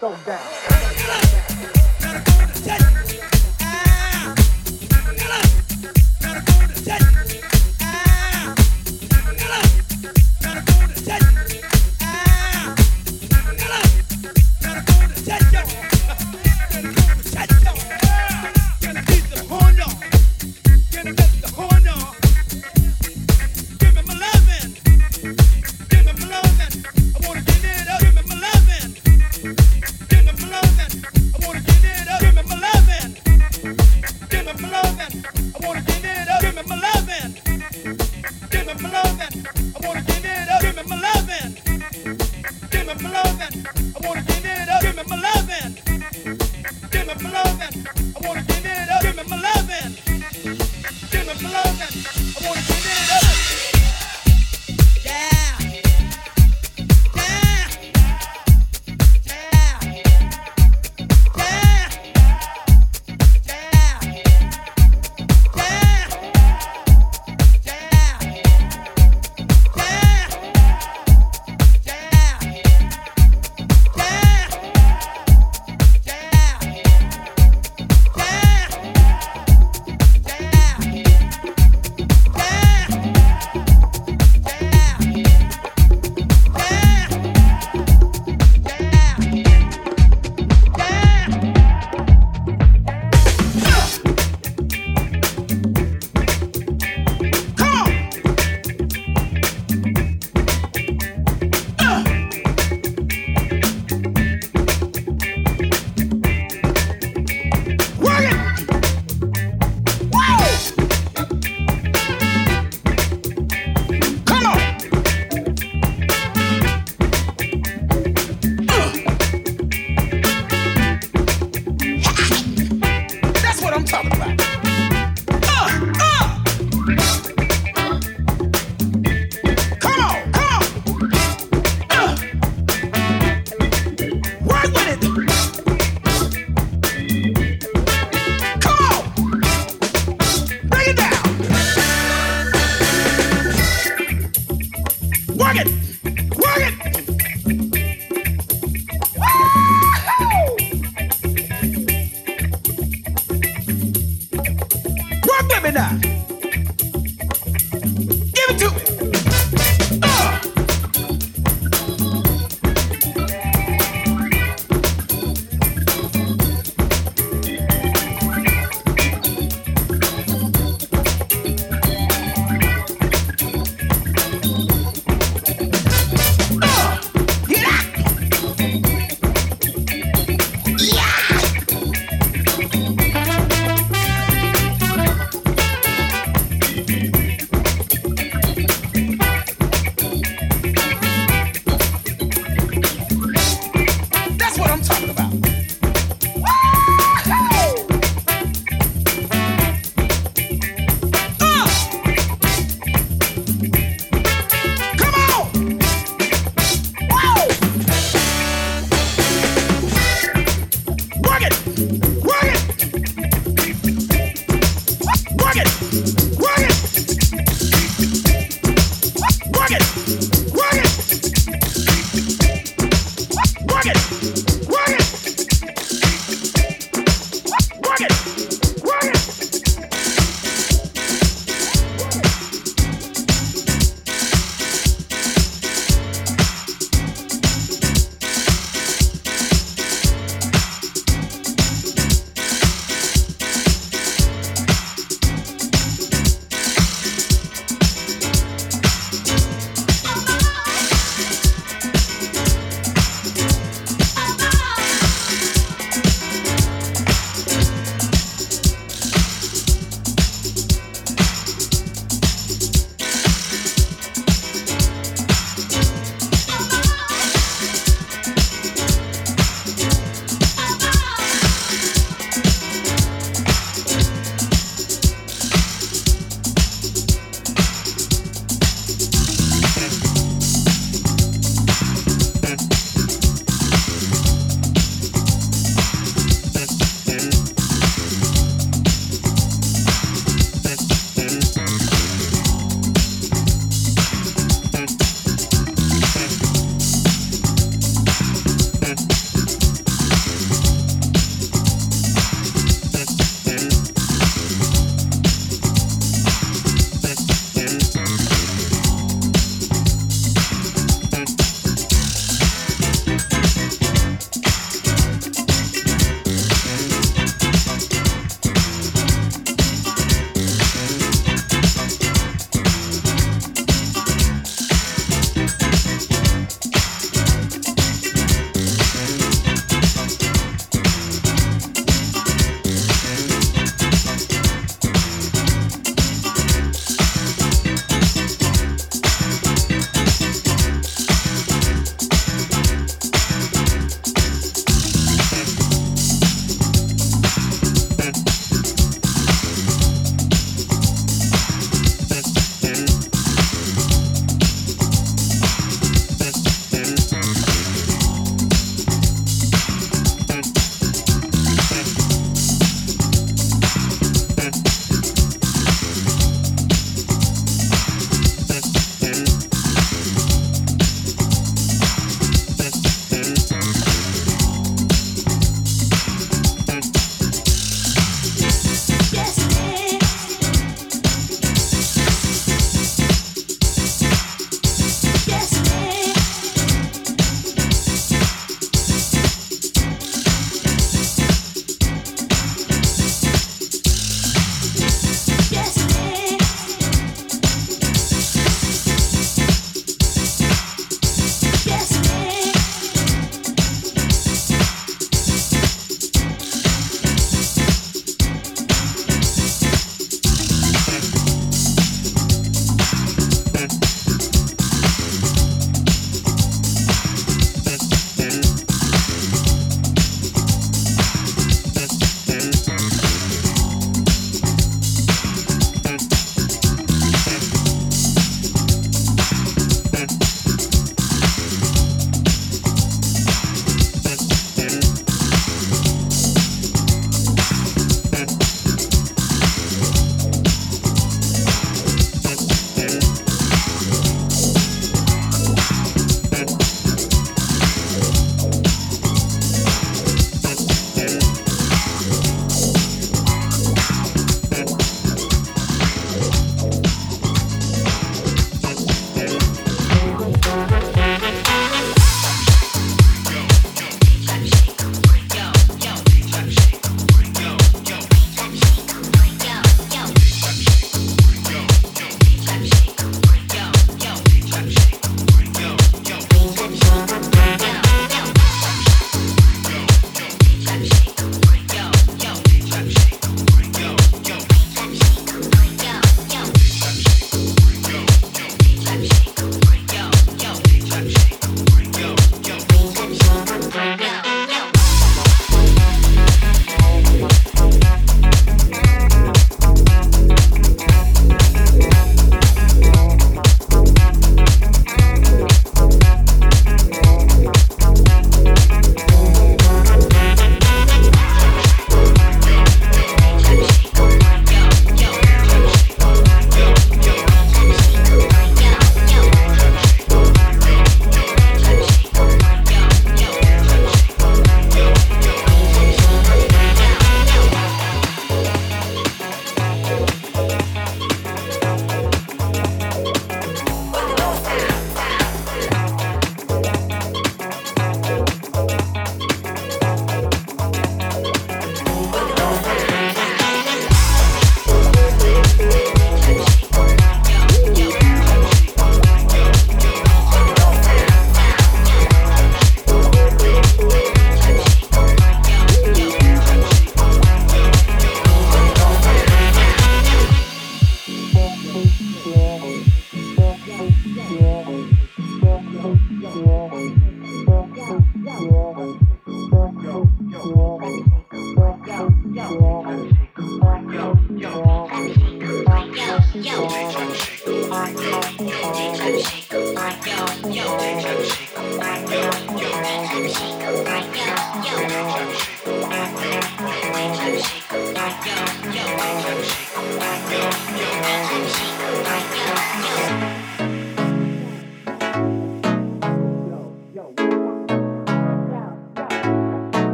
Uh.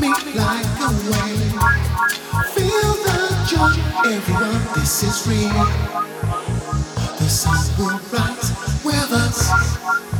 me like a wave. Feel the joy, everyone, this is real. The sun will rise with us.